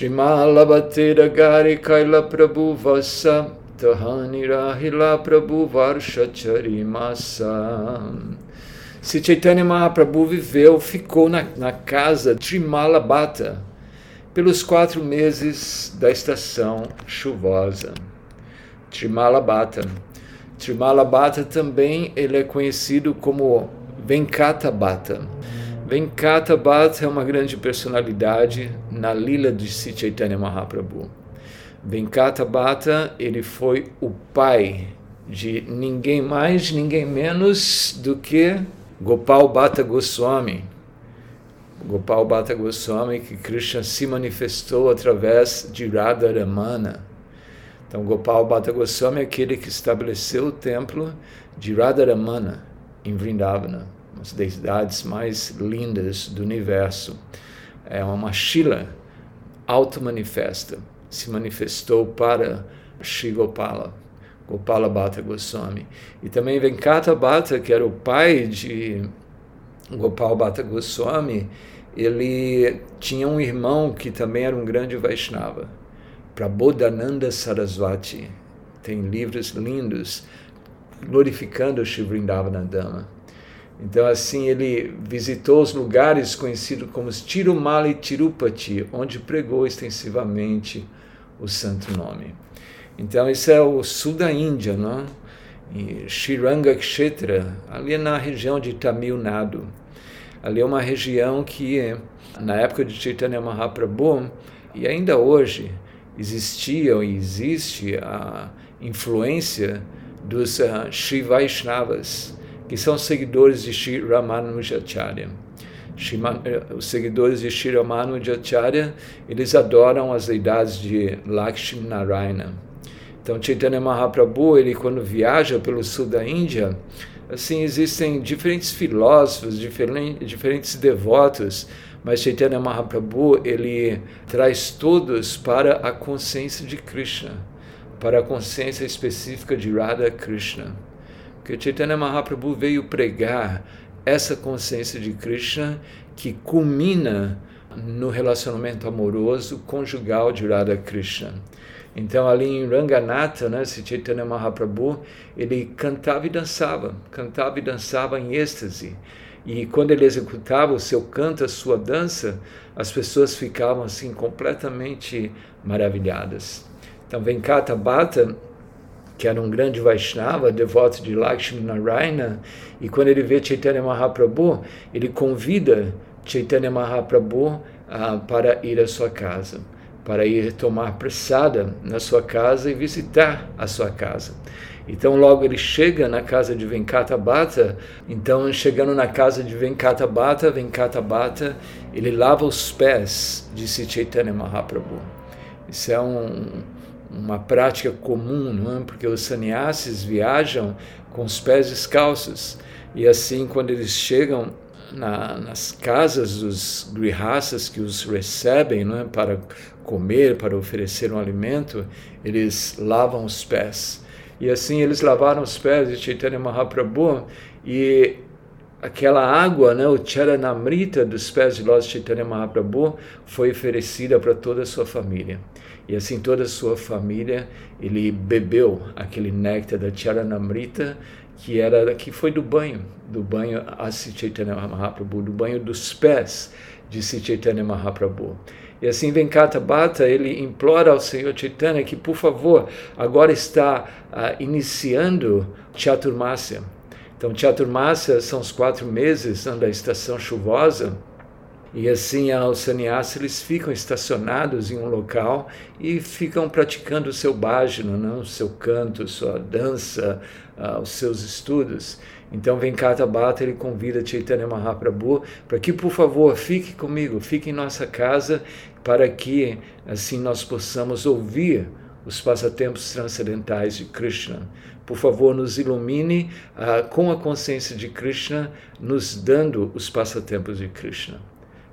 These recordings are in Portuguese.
Trimala Bhatera Gari Kaila Prabhu Vasa Tahani Rahila Prabhu Varsha Charimasa. Se Chaitanya Mahaprabhu viveu, ficou na, na casa Trimala Bhatta pelos quatro meses da estação chuvosa. Trimala Bhatta. Trimala Bhatta também ele é conhecido como Venkata Bhatta. Venkata Bhatta é uma grande personalidade na lila de Sri Chaitanya Mahaprabhu. Venkata Bhatta, ele foi o pai de ninguém mais, ninguém menos do que Gopal Bhatta Goswami. Gopal Bhatta Goswami, que Krishna se manifestou através de Radharamana. Então, Gopal Bhatta Goswami é aquele que estabeleceu o templo de Radharamana em Vrindavana as deidades mais lindas do universo. É uma Shila auto-manifesta, se manifestou para Sri Gopala, Gopala Bhatta Goswami. E também Venkata Bhatta, que era o pai de Gopal Bhatta Goswami, ele tinha um irmão que também era um grande Vaishnava, Prabodhananda Saraswati. Tem livros lindos glorificando Shri Vrindavana Dama. Então, assim, ele visitou os lugares conhecidos como Tirumala e Tirupati, onde pregou extensivamente o santo nome. Então, isso é o sul da Índia, não? E Shiranga Kshetra, ali é na região de Tamil Nadu. Ali é uma região que, na época de Chaitanya Mahaprabhu, e ainda hoje, existia e existe a influência dos uh, Sri Vaishnavas, que são seguidores de Sri Ramanujacharya. Eh, os seguidores de Sri Ramanujacharya, eles adoram as deidades de Lakshmi Narayana. Então, Chaitanya Mahaprabhu, ele quando viaja pelo sul da Índia, assim, existem diferentes filósofos, diferentes, diferentes devotos, mas Chaitanya Mahaprabhu, ele traz todos para a consciência de Krishna, para a consciência específica de Radha Krishna que Chaitanya Mahaprabhu veio pregar essa consciência de Krishna que culmina no relacionamento amoroso conjugal de Radha Krishna. Então ali em Ranganatha, né, Chaitanya Mahaprabhu, ele cantava e dançava, cantava e dançava em êxtase. E quando ele executava o seu canto, a sua dança, as pessoas ficavam assim completamente maravilhadas. Então Venkata Bhatta que era um grande Vaishnava, devoto de Lakshmi Narayana, e quando ele vê Chaitanya Mahaprabhu, ele convida Chaitanya Mahaprabhu uh, para ir à sua casa, para ir tomar pressada na sua casa e visitar a sua casa. Então, logo ele chega na casa de Venkata Bhatta. Então, chegando na casa de Venkata Bhatta, Venkata Bhatta, ele lava os pés de Chaitanya Mahaprabhu. Isso é um, uma prática comum, não é? porque os sannyasis viajam com os pés descalços e assim quando eles chegam na, nas casas dos grihasas que os recebem não é? para comer, para oferecer um alimento, eles lavam os pés. E assim eles lavaram os pés de Chaitanya Mahaprabhu e aquela água, né, o Charanamrita dos pés de Lord Chaitanya Mahaprabhu foi oferecida para toda a sua família. E assim toda a sua família, ele bebeu aquele néctar da Charanamrita, que era que foi do banho, do banho a Chaitanya Mahaprabhu, do banho dos pés de Chaitanya Mahaprabhu. E assim Venkata Bhatta, ele implora ao Senhor Chaitanya que, por favor, agora está uh, iniciando Chaturmasya. Então, Chaturmasya são os quatro meses da estação chuvosa, e assim os sannyasis eles ficam estacionados em um local e ficam praticando o seu bhajana? Né? o seu canto, sua dança, uh, os seus estudos. Então Venkata Bhatta ele convida Chaitanya Mahaprabhu para que por favor fique comigo, fique em nossa casa para que assim nós possamos ouvir os passatempos transcendentais de Krishna. Por favor, nos ilumine uh, com a consciência de Krishna, nos dando os passatempos de Krishna.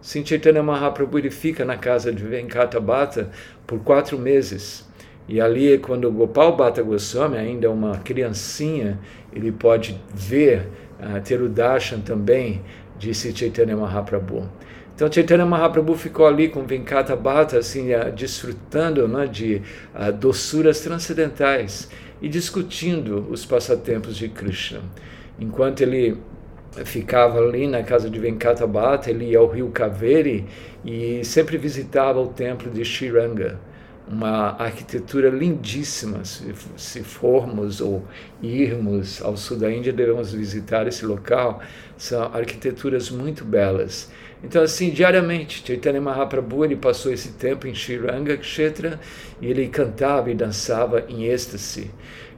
Sim, Chaitanya Mahaprabhu ele fica na casa de Venkata Bhatta por quatro meses. E ali, quando Gopal Bhatta Goswami, ainda uma criancinha, ele pode ver, uh, ter o darshan também, disse Chaitanya Mahaprabhu. Então Chaitanya Mahaprabhu ficou ali com Venkata Bhatta, assim, uh, desfrutando né, de uh, doçuras transcendentais e discutindo os passatempos de Krishna. Enquanto ele ficava ali na casa de Venkata Bhatta, ele ia ao rio Kaveri e sempre visitava o templo de Shiranga uma arquitetura lindíssima. Se, se, formos ou irmos ao sul da Índia, devemos visitar esse local. São arquiteturas muito belas. Então, assim, diariamente, Chaitanya Mahaprabhu ele passou esse tempo em Shiranga Kshetra e ele cantava e dançava em êxtase.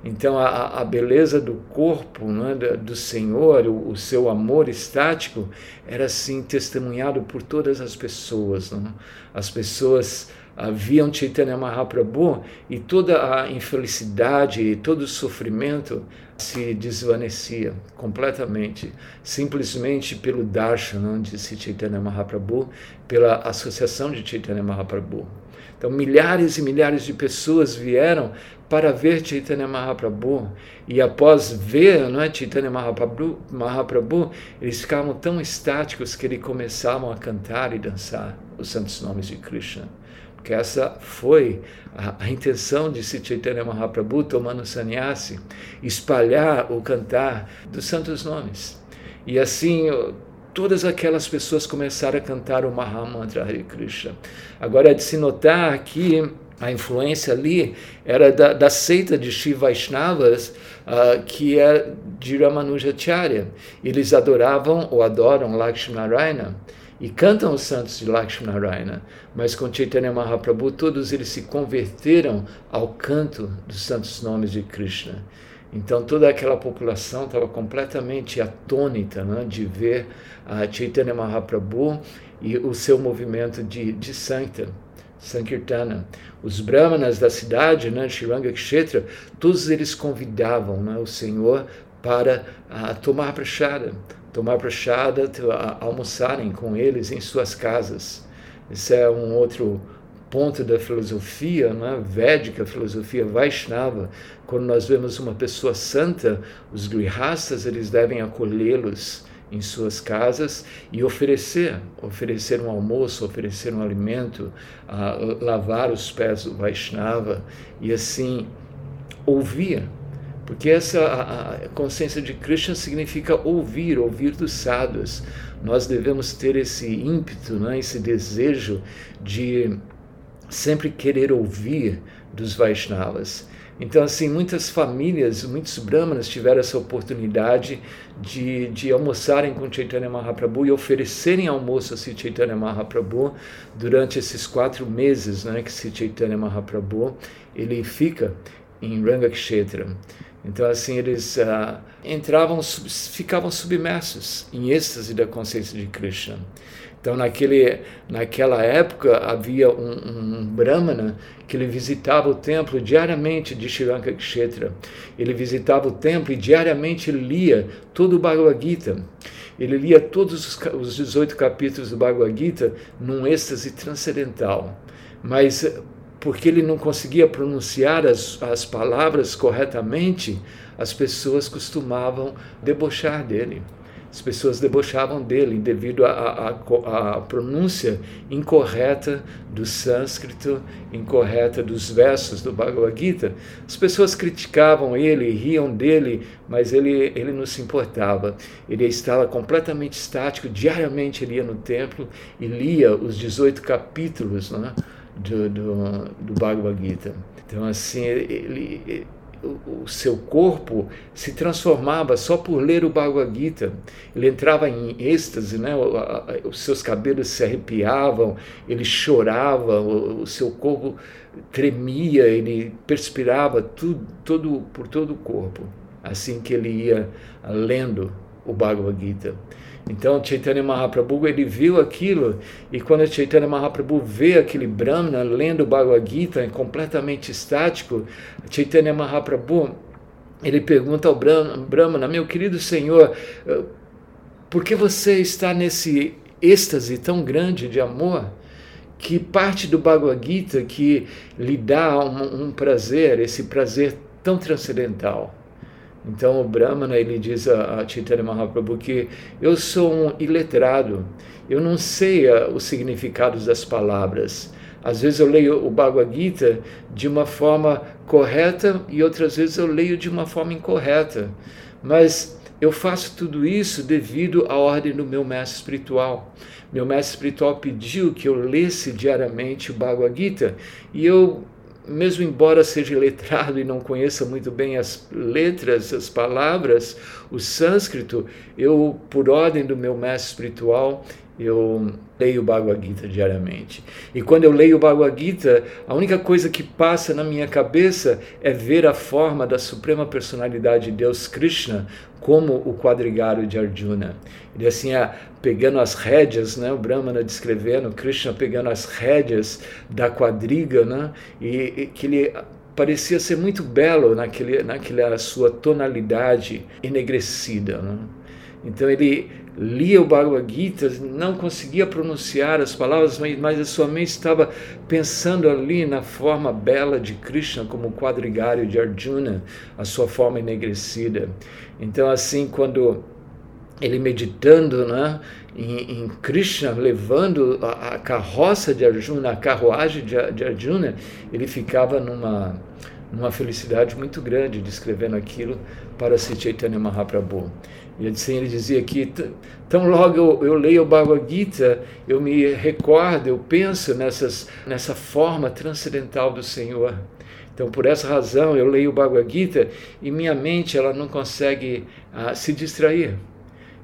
Então, a, a beleza do corpo né, do Senhor, o, o, seu amor estático, era assim testemunhado por todas as pessoas. Né? As pessoas haviam Chaitanya Mahaprabhu e toda a infelicidade todo o sofrimento se desvanecia completamente, simplesmente pelo darshan de Chaitanya Mahaprabhu, pela associação de Chaitanya Mahaprabhu. Então, milhares e milhares de pessoas vieram para ver Chaitanya Mahaprabhu e após ver não é, Chaitanya Mahaprabhu, Mahaprabhu, eles ficavam tão estáticos que eles começavam a cantar e dançar os santos nomes de Krishna que essa foi a, a intenção de Sri Chaitanya Mahaprabhu tomando sannyasi, espalhar o cantar dos santos nomes. E assim todas aquelas pessoas começaram a cantar o Mahamantra Hare Krishna. Agora é de se notar que a influência ali era da, da seita de Shiva uh, que é de Ramanujacharya. Eles adoravam ou adoram Lakshminarayana e cantam os santos de Lakshminarayana, mas com Chaitanya Mahaprabhu todos eles se converteram ao canto dos santos nomes de Krishna. Então toda aquela população estava completamente atônita né, de ver a Chaitanya Mahaprabhu e o seu movimento de, de Sankta, Sankirtana. Os brahmanas da cidade, né, Shiranga Kshetra, todos eles convidavam né, o Senhor para uh, tomar prachada tomar prachada, almoçarem com eles em suas casas. Esse é um outro ponto da filosofia né, védica, filosofia Vaishnava. Quando nós vemos uma pessoa santa, os grihastas eles devem acolhê-los em suas casas e oferecer, oferecer um almoço, oferecer um alimento, uh, lavar os pés do Vaishnava e assim ouvir porque essa a, consciência de Krishna significa ouvir, ouvir dos sadhus. Nós devemos ter esse ímpeto, né, esse desejo de sempre querer ouvir dos Vaishnavas. Então, assim, muitas famílias, muitos brahmanas tiveram essa oportunidade de, de almoçarem com Chaitanya Mahaprabhu e oferecerem almoço a Sri Chaitanya Mahaprabhu durante esses quatro meses né, que Sri Chaitanya Mahaprabhu ele fica em Rangakshetra. Então, assim, eles uh, entravam, ficavam submersos em êxtase da consciência de Krishna. Então, naquele, naquela época, havia um, um brahmana que ele visitava o templo diariamente de Shiranka Kshetra. Ele visitava o templo e diariamente lia todo o Bhagavad Gita. Ele lia todos os, os 18 capítulos do Bhagavad Gita num êxtase transcendental. Mas porque ele não conseguia pronunciar as, as palavras corretamente, as pessoas costumavam debochar dele. As pessoas debochavam dele devido à pronúncia incorreta do sânscrito, incorreta dos versos do Bhagavad Gita. As pessoas criticavam ele, riam dele, mas ele, ele não se importava. Ele estava completamente estático, diariamente ele ia no templo e lia os 18 capítulos, né? do, do, do Bhagavad Gita. Então, assim, ele, ele o, seu corpo se transformava só por ler o Bhagavad Gita. Ele entrava em êxtase, né? os seus cabelos se arrepiavam, ele chorava, o, seu corpo tremia, ele perspirava tudo, todo, por todo o corpo, assim que ele ia lendo o Bhagavad Gita. Então Chaitanya Mahaprabhu ele viu aquilo e quando Chaitanya Mahaprabhu vê aquele Brahmana lendo o Bhagavad Gita completamente estático, Chaitanya Mahaprabhu ele pergunta ao Brahmana, meu querido Senhor, eh, por que você está nesse êxtase tão grande de amor? Que parte do Bhagavad Gita que lhe dá um, um prazer, esse prazer tão transcendental? Então o Brahmana ele diz a, a Chaitanya Mahaprabhu que eu sou um iletrado, eu não sei uh, os significados das palavras. Às vezes eu leio o Bhagavad Gita de uma forma correta e outras vezes eu leio de uma forma incorreta. Mas eu faço tudo isso devido à ordem do meu mestre espiritual. Meu mestre espiritual pediu que eu lesse diariamente o Bhagavad Gita e eu mesmo embora seja letrado e não conheça muito bem as letras, as palavras, o sânscrito, eu, por ordem do meu mestre espiritual, eu leio o Bhagavad Gita diariamente. E quando eu leio o Bhagavad Gita, a única coisa que passa na minha cabeça é ver a forma da suprema personalidade de Deus Krishna como o quadrigário de Arjuna. Ele assim, é, pegando as rédeas, né, o Brahmana descrevendo, Krishna pegando as rédeas da quadriga, né, e, e que ele parecia ser muito belo naquele, naquela sua tonalidade enegrecida. Né? Então ele lia o Bhagavad Gita, não conseguia pronunciar as palavras, mas, a sua mente estava pensando ali na forma bela de Krishna como quadrigário de Arjuna, a sua forma enegrecida. Então, assim, quando ele meditando né, em, em Krishna, levando a, a, carroça de Arjuna, a carruagem de, de Arjuna, ele ficava numa, numa felicidade muito grande descrevendo aquilo para Sri Chaitanya Mahaprabhu. Assim ele dizia que tão logo eu, eu, leio o Bhagavad Gita, eu me recordo, eu penso nessas, nessa forma transcendental do Senhor. Então, por essa razão, eu leio o Bhagavad Gita e minha mente ela não consegue ah, se distrair.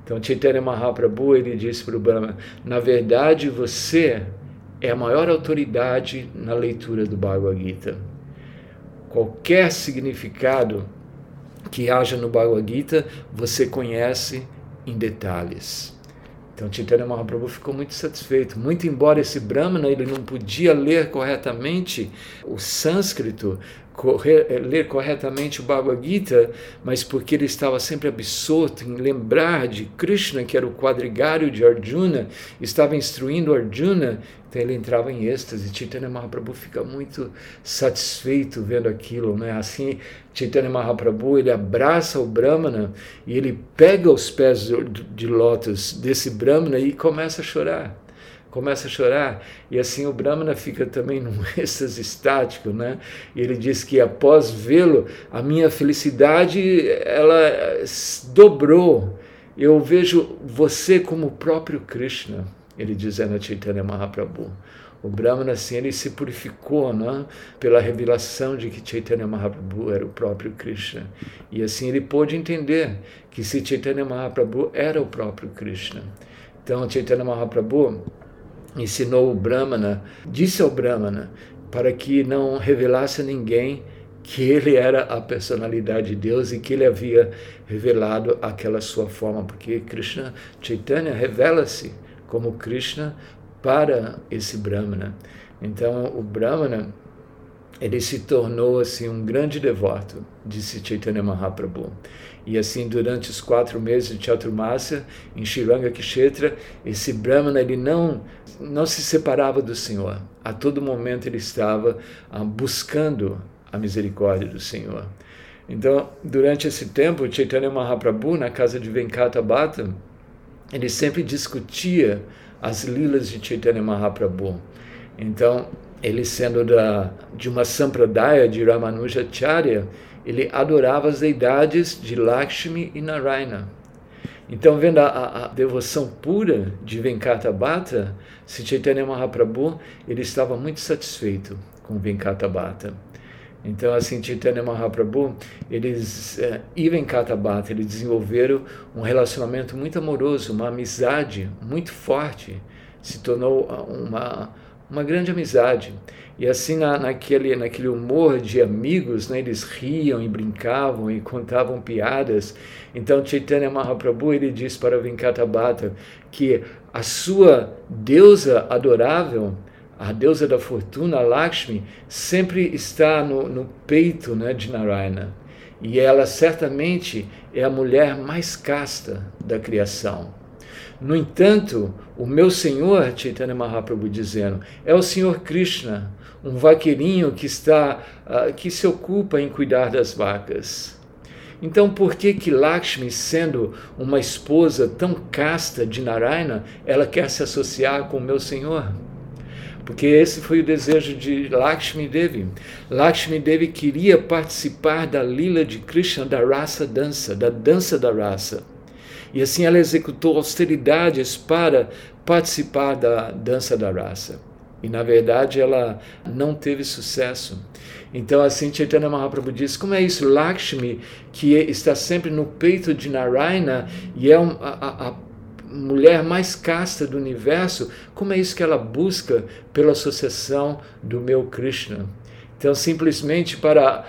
Então, Chaitanya Mahaprabhu ele disse para o Brahma: na verdade, você é a maior autoridade na leitura do Bhagavad Gita. Qualquer significado que haja no Bhagavad Gita, você conhece em detalhes. Então Chaitanya Mahaprabhu ficou muito satisfeito, muito embora esse Brahmana ele não podia ler corretamente o sânscrito, correr, eh, ler corretamente o Bhagavad Gita, mas porque ele estava sempre absorto em lembrar de Krishna, que era o quadrigário de Arjuna, estava instruindo Arjuna, então ele entrava em êxtase. Chaitanya Mahaprabhu fica muito satisfeito vendo aquilo, né? Assim, Chaitanya Mahaprabhu ele abraça o Brahmana e ele pega os pés de lótus desse Brahmana e começa a chorar começa a chorar e assim o Brahmana fica também num êxtase estático, né? E ele diz que após vê-lo, a minha felicidade ela dobrou. Eu vejo você como o próprio Krishna, ele dizendo a Chaitanya Mahaprabhu. O Brahmana, assim, ele se purificou né, pela revelação de que Chaitanya Mahaprabhu era o próprio Krishna. E assim ele pôde entender que se Chaitanya Mahaprabhu era o próprio Krishna. Então, Chaitanya Mahaprabhu ensinou o Brahmana, disse ao Brahmana, para que não revelasse a ninguém que ele era a personalidade de Deus e que ele havia revelado aquela sua forma, porque Krishna Chaitanya revela-se como Krishna para esse Brahmana. Então o Brahmana ele se tornou assim um grande devoto de Chaitanya Mahaprabhu. E assim, durante os quatro meses de Chaturmasya, em Shiranga Kshetra, esse Brahmana ele não, não se separava do Senhor. A todo momento ele estava ah, buscando a misericórdia do Senhor. Então, durante esse tempo, Chaitanya Mahaprabhu, na casa de Venkata Bhatta, ele sempre discutia as lilas de Chaitanya Mahaprabhu. Então, ele sendo da, de uma sampradaya de Ramanujacharya, ele adorava as deidades de Lakshmi e Narayana. Então, vendo a, a devoção pura de Venkata Bhatta, Sri Chaitanya Mahaprabhu, ele estava muito satisfeito com Venkata Bhatta. Então, assim, Chaitanya Mahaprabhu, eles, eh, e Venkata Bhatta, eles desenvolveram um relacionamento muito amoroso, uma amizade muito forte, se tornou ah, uma, uma grande amizade. E assim, na, naquele, naquele humor de amigos, né, eles riam e brincavam e contavam piadas. Então, Chaitanya Mahaprabhu ele diz para Venkata que a sua deusa adorável, a deusa da fortuna, Lakshmi, sempre está no, no peito né, de Narayana. E ela certamente é a mulher mais casta da criação. No entanto, o meu Senhor, Chaitanya Mahaprabhu dizendo, é o Senhor Krishna, um vaqueirinho que está, uh, que se ocupa em cuidar das vacas. Então, por que que Lakshmi, sendo uma esposa tão casta de Narayana, ela quer se associar com o meu Senhor? Porque esse foi o desejo de Lakshmi Devi. Lakshmi Devi queria participar da lila de Krishna, da raça dança, da dança da raça. E assim ela executou austeridades para participar da dança da raça. E na verdade ela não teve sucesso. Então assim Chaitanya Mahaprabhu diz, como é isso? Lakshmi, que está sempre no peito de Narayana e é a, a, a mulher mais casta do universo, como é isso que ela busca pela associação do meu Krishna? Então simplesmente para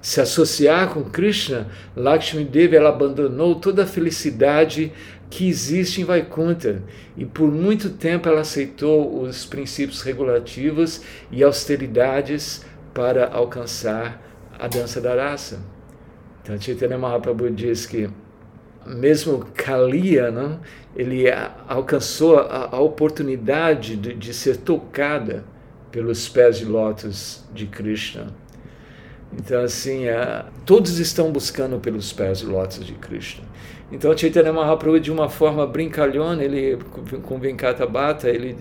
se associar com Krishna, Lakshmi Devi ela abandonou toda a felicidade que existe em Vaikuntha e por muito tempo ela aceitou os princípios regulativos e austeridades para alcançar a dança da raça. Então Chaitanya Mahaprabhu diz que mesmo Kalia, não, ele alcançou a, a oportunidade de, de, ser tocada pelos pés de lótus de Krishna. Então, assim, é, todos estão buscando pelos pés lótus de Krishna. Então, Chaitanya Mahaprabhu, de uma forma brincalhona, ele, com Venkatabhata, ele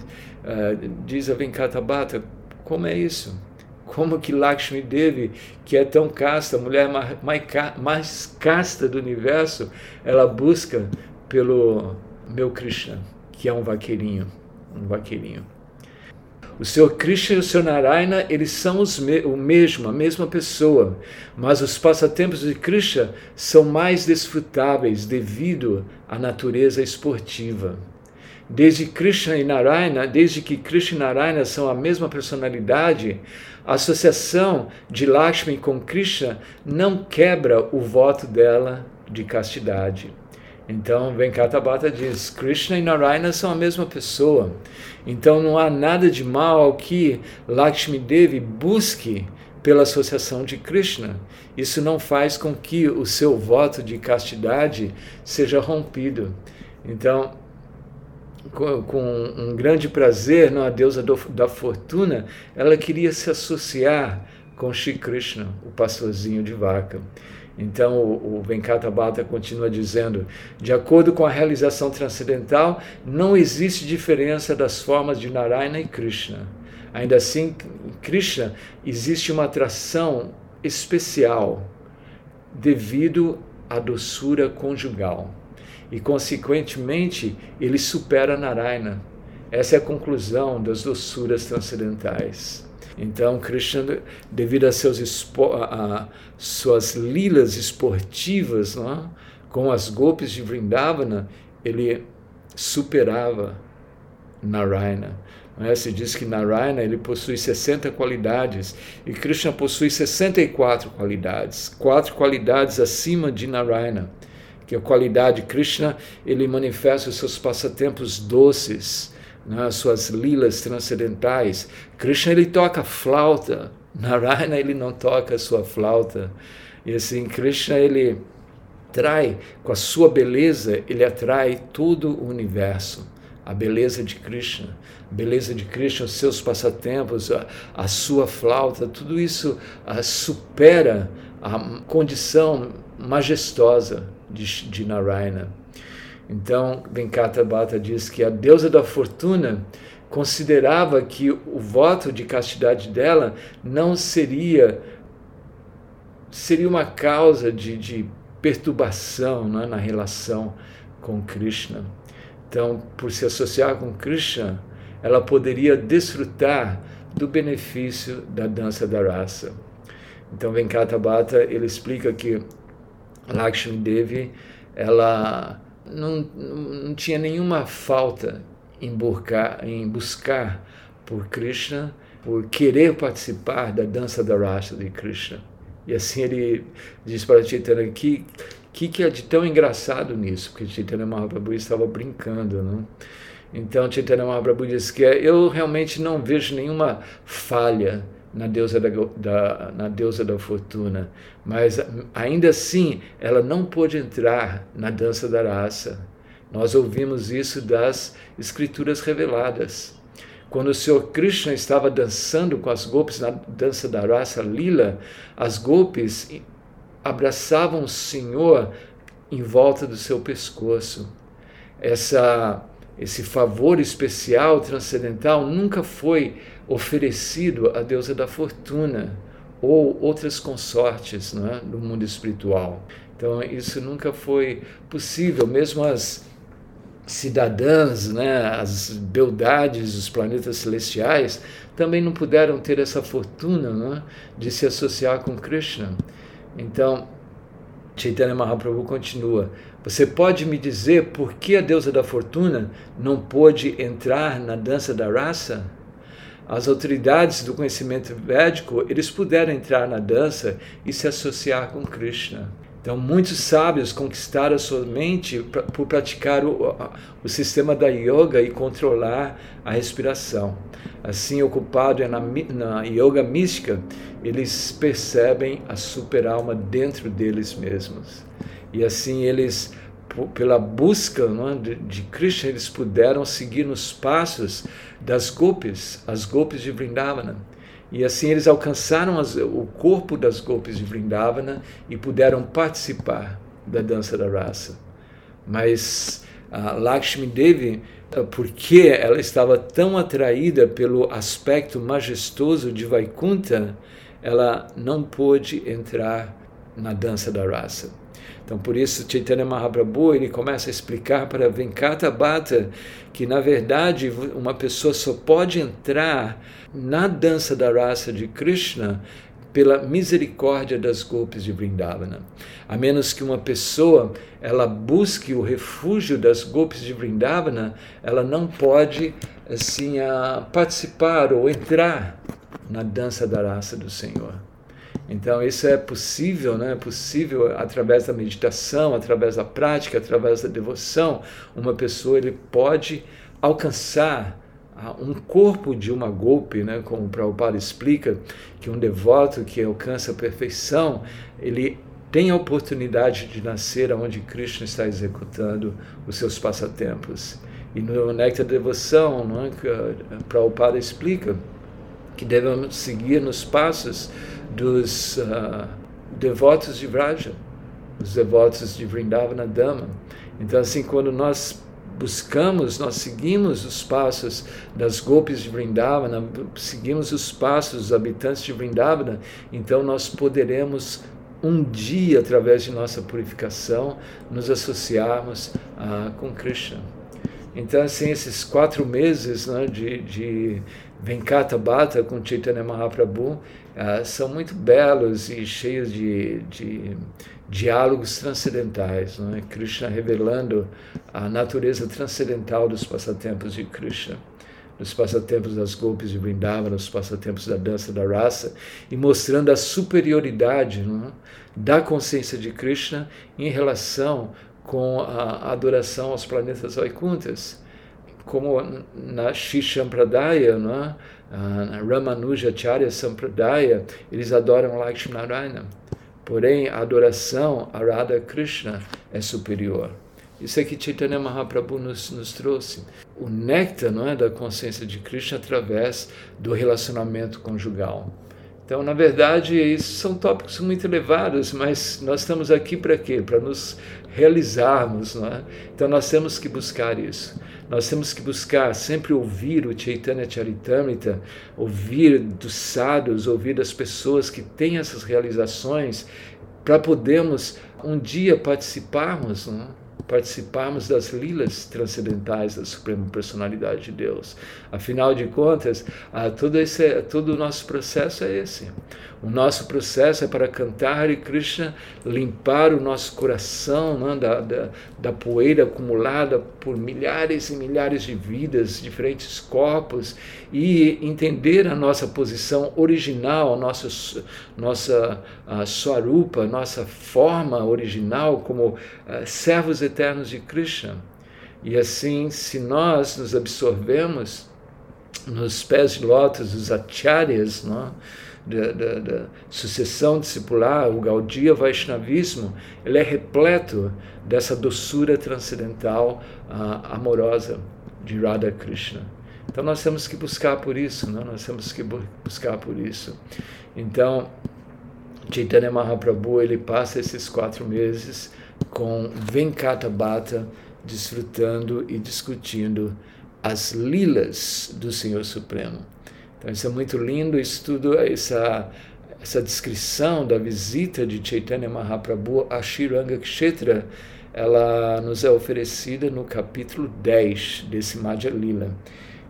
uh, diz a Venkatabhata, como é isso? Como que Lakshmi Devi, que é tão casta, a mulher mais, mais casta do universo, ela busca pelo meu Krishna, que é um vaqueirinho, um vaqueirinho. O Senhor Krishna e o Senhor Narayana, eles são os me o mesmo, a mesma pessoa, mas os passatempos de Krishna são mais desfrutáveis devido à natureza esportiva. Desde Krishna e Narayana, desde que Krishna e Narayana são a mesma personalidade, a associação de Lakshmi com Krishna não quebra o voto dela de castidade. Então, Venkatabhata diz: Krishna e Narayana são a mesma pessoa. Então, não há nada de mal que Lakshmi Devi busque pela associação de Krishna. Isso não faz com que o seu voto de castidade seja rompido. Então, com um grande prazer, não, a deusa do, da fortuna, ela queria se associar com Shri Krishna, o pastorzinho de vaca. Então o, o Venkata continua dizendo: de acordo com a realização transcendental, não existe diferença das formas de Narayana e Krishna. Ainda assim, em Krishna existe uma atração especial devido à doçura conjugal e, consequentemente, ele supera Narayana. Essa é a conclusão das doçuras transcendentais. Então, Krishna, devido a, a, suas lilas esportivas? É? com as golpes de Vrindavana, ele superava Narayana. É? Se diz que Narayana ele possui 60 qualidades e Krishna possui 64 qualidades, quatro qualidades acima de Narayana que a qualidade Krishna ele manifesta os seus passatempos doces, né, as suas lilas transcendentais. Krishna ele toca flauta, Narayana ele não toca a sua flauta. E assim, Krishna ele trai com a sua beleza, ele atrai todo o universo. A beleza de Krishna, a beleza de Krishna, os seus passatempos, a, a sua flauta, tudo isso a, supera a condição majestosa de, de Narayana. Então, Venkata Bhatta diz que a deusa da fortuna considerava que o voto de castidade dela não seria seria uma causa de, de perturbação né, na relação com Krishna. Então, por se associar com Krishna, ela poderia desfrutar do benefício da dança da raça. Então, Venkata Bhatta, ele explica que Lakshmi Devi, ela não, não tinha nenhuma falta em buscar, em buscar por Krishna, por querer participar da dança da raça de Krishna. E assim ele diz para Chaitanya que que que é de tão engraçado nisso, porque Chaitanya Mahaprabhu estava brincando, não? Então Chaitanya Mahaprabhu diz que eu realmente não vejo nenhuma falha na deusa da, da, na deusa da fortuna, mas ainda assim ela não pôde entrar na dança da raça. Nós ouvimos isso das escrituras reveladas. Quando o Senhor Krishna estava dançando com as golpes na dança da raça lila, as golpes abraçavam o Senhor em volta do seu pescoço. Essa, esse favor especial, transcendental, nunca foi oferecido à deusa da fortuna ou outras consortes é, do mundo espiritual. Então, isso nunca foi possível, mesmo as cidadãs, né, as beldades dos planetas celestiais, também não puderam ter essa fortuna né, de se associar com Krishna. Então, Chaitanya Mahaprabhu continua: Você pode me dizer por que a deusa da fortuna não pôde entrar na dança da raça? As autoridades do conhecimento védico, eles puderam entrar na dança e se associar com Krishna. Então, muitos sábios conquistaram sua mente por praticar o, o sistema da yoga e controlar a respiração. Assim, ocupado na, na yoga mística, eles percebem a super-alma dentro deles mesmos. E assim, eles, pela busca é, de, de Krishna, eles puderam seguir nos passos das golpes, as golpes de Vrindavana e assim eles alcançaram as, o corpo das golpes de Vrindavana e puderam participar da dança da raça. Mas Lakshmi Devi, eh, porque ela estava tão atraída pelo aspecto majestoso de Vaikunta, ela não pôde entrar na dança da raça. Então, por isso, Chaitanya Mahaprabhu ele começa a explicar para Venkata Bhatta que, na verdade, uma pessoa só pode entrar na dança da raça de Krishna pela misericórdia das golpes de Vrindavana. A menos que uma pessoa ela busque o refúgio das golpes de Vrindavana, ela não pode assim participar ou entrar na dança da raça do Senhor. Então, isso é possível, né? É possível através da meditação, através da prática, através da devoção. Uma pessoa ele pode alcançar ah, um corpo de uma golpe, né? como o Prabhupada explica, que um devoto que alcança a perfeição, ele tem a oportunidade de nascer onde Krishna está executando os seus passatempos. E no Nectar Devoção, não é? que Prabhupada explica que devemos seguir nos passos dos uh, devotos de Vraja, os devotos de Vrindavana Dhamma. Então, assim, quando nós buscamos, nós seguimos os passos das golpes de Vrindavana, seguimos os passos dos habitantes de Vrindavana, então nós poderemos um dia, através de nossa purificação, nos associarmos uh, com Krishna. Então, assim, esses quatro meses né, de, de Venkata Bhatta com Chaitanya Mahaprabhu uh, são muito belos e cheios de, de diálogos transcendentais. Não é? Krishna revelando a natureza transcendental dos passatempos de Krishna, dos passatempos das golpes de Vrindavan, dos passatempos da dança da raça, e mostrando a superioridade é? da consciência de Krishna em relação com a adoração aos planetas Vaikuntas como na Shishampradaya, né? na Ramanuja Charya Sampradaya, eles adoram Lakshmi Narayana. Porém, a adoração a Radha Krishna é superior. Isso é que Chaitanya Mahaprabhu nos, nos trouxe. O néctar não é, da consciência de Krishna através do relacionamento conjugal. Então, na verdade, isso são tópicos muito elevados, mas nós estamos aqui para quê? Para nos realizarmos. Não é? Então, nós temos que buscar isso. Nós temos que buscar sempre ouvir o Chaitanya Charitamrita, ouvir dos sábios, ouvir das pessoas que têm essas realizações, para podermos um dia participarmos. Não é? Participarmos das lilas transcendentais da Suprema Personalidade de Deus. Afinal de contas, todo, esse, todo o nosso processo é esse. O nosso processo é para cantar e Krishna limpar o nosso coração né, da, da, da, poeira acumulada por milhares e milhares de vidas, diferentes corpos, e entender a nossa posição original, a nossa, nossa a Swarupa, nossa forma original como uh, servos eternos de Krishna. E assim, se nós nos absorvemos nos pés de lótus dos acharyas, não? Da, da, da sucessão discipular, o Gaudiya Vaishnavismo, ele é repleto dessa doçura transcendental uh, amorosa de Radha Krishna. Então nós temos que buscar por isso, não? nós temos que buscar por isso. Então, Chaitanya Mahaprabhu ele passa esses quatro meses com Venkata Bhatta desfrutando e discutindo as lilas do Senhor Supremo. Então isso é muito lindo, isso tudo, essa, essa descrição da visita de Chaitanya Mahaprabhu a Shiranga Kshetra, ela nos é oferecida no capítulo 10 desse Madhya Lila.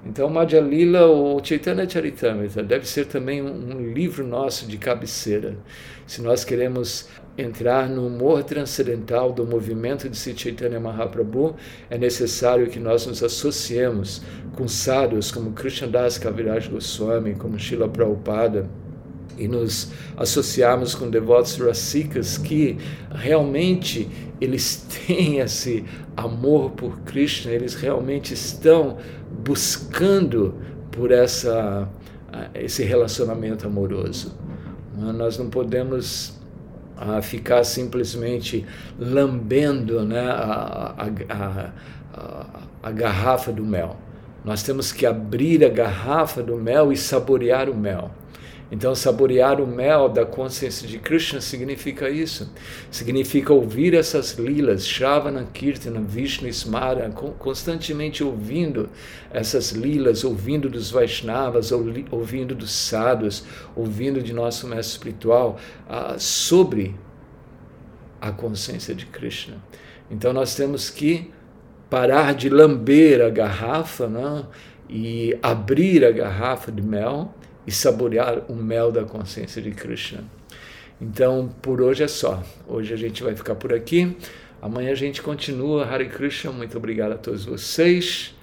Então, Madhya Lila, ou Chaitanya Charitamrita, deve ser também um livro nosso de cabeceira. Se nós queremos entrar no humor transcendental do movimento de Chaitanya Mahaprabhu, é necessário que nós nos associemos com sábios como Krishnadas Kaviraj Goswami, como Srila Prabhupada, e nos associarmos com devotos rasikas que realmente eles têm esse amor por Krishna, eles realmente estão buscando por essa, esse relacionamento amoroso. Nós não podemos a ficar simplesmente lambendo né, a, a, a, a, garrafa do mel. Nós temos que abrir a garrafa do mel e saborear o mel. Então, saborear o mel da consciência de Krishna significa isso. Significa ouvir essas lilas, Shravana, Kirtana, Vishnu, Smara, constantemente ouvindo essas lilas, ouvindo dos Vaishnavas, ouvindo dos sadhus, ouvindo de nosso mestre espiritual uh, sobre a consciência de Krishna. Então, nós temos que parar de lamber a garrafa né, e abrir a garrafa de mel e saborear o mel da consciência de Krishna. Então, por hoje é só. Hoje a gente vai ficar por aqui. Amanhã a gente continua. Hare Krishna, muito obrigado a todos vocês.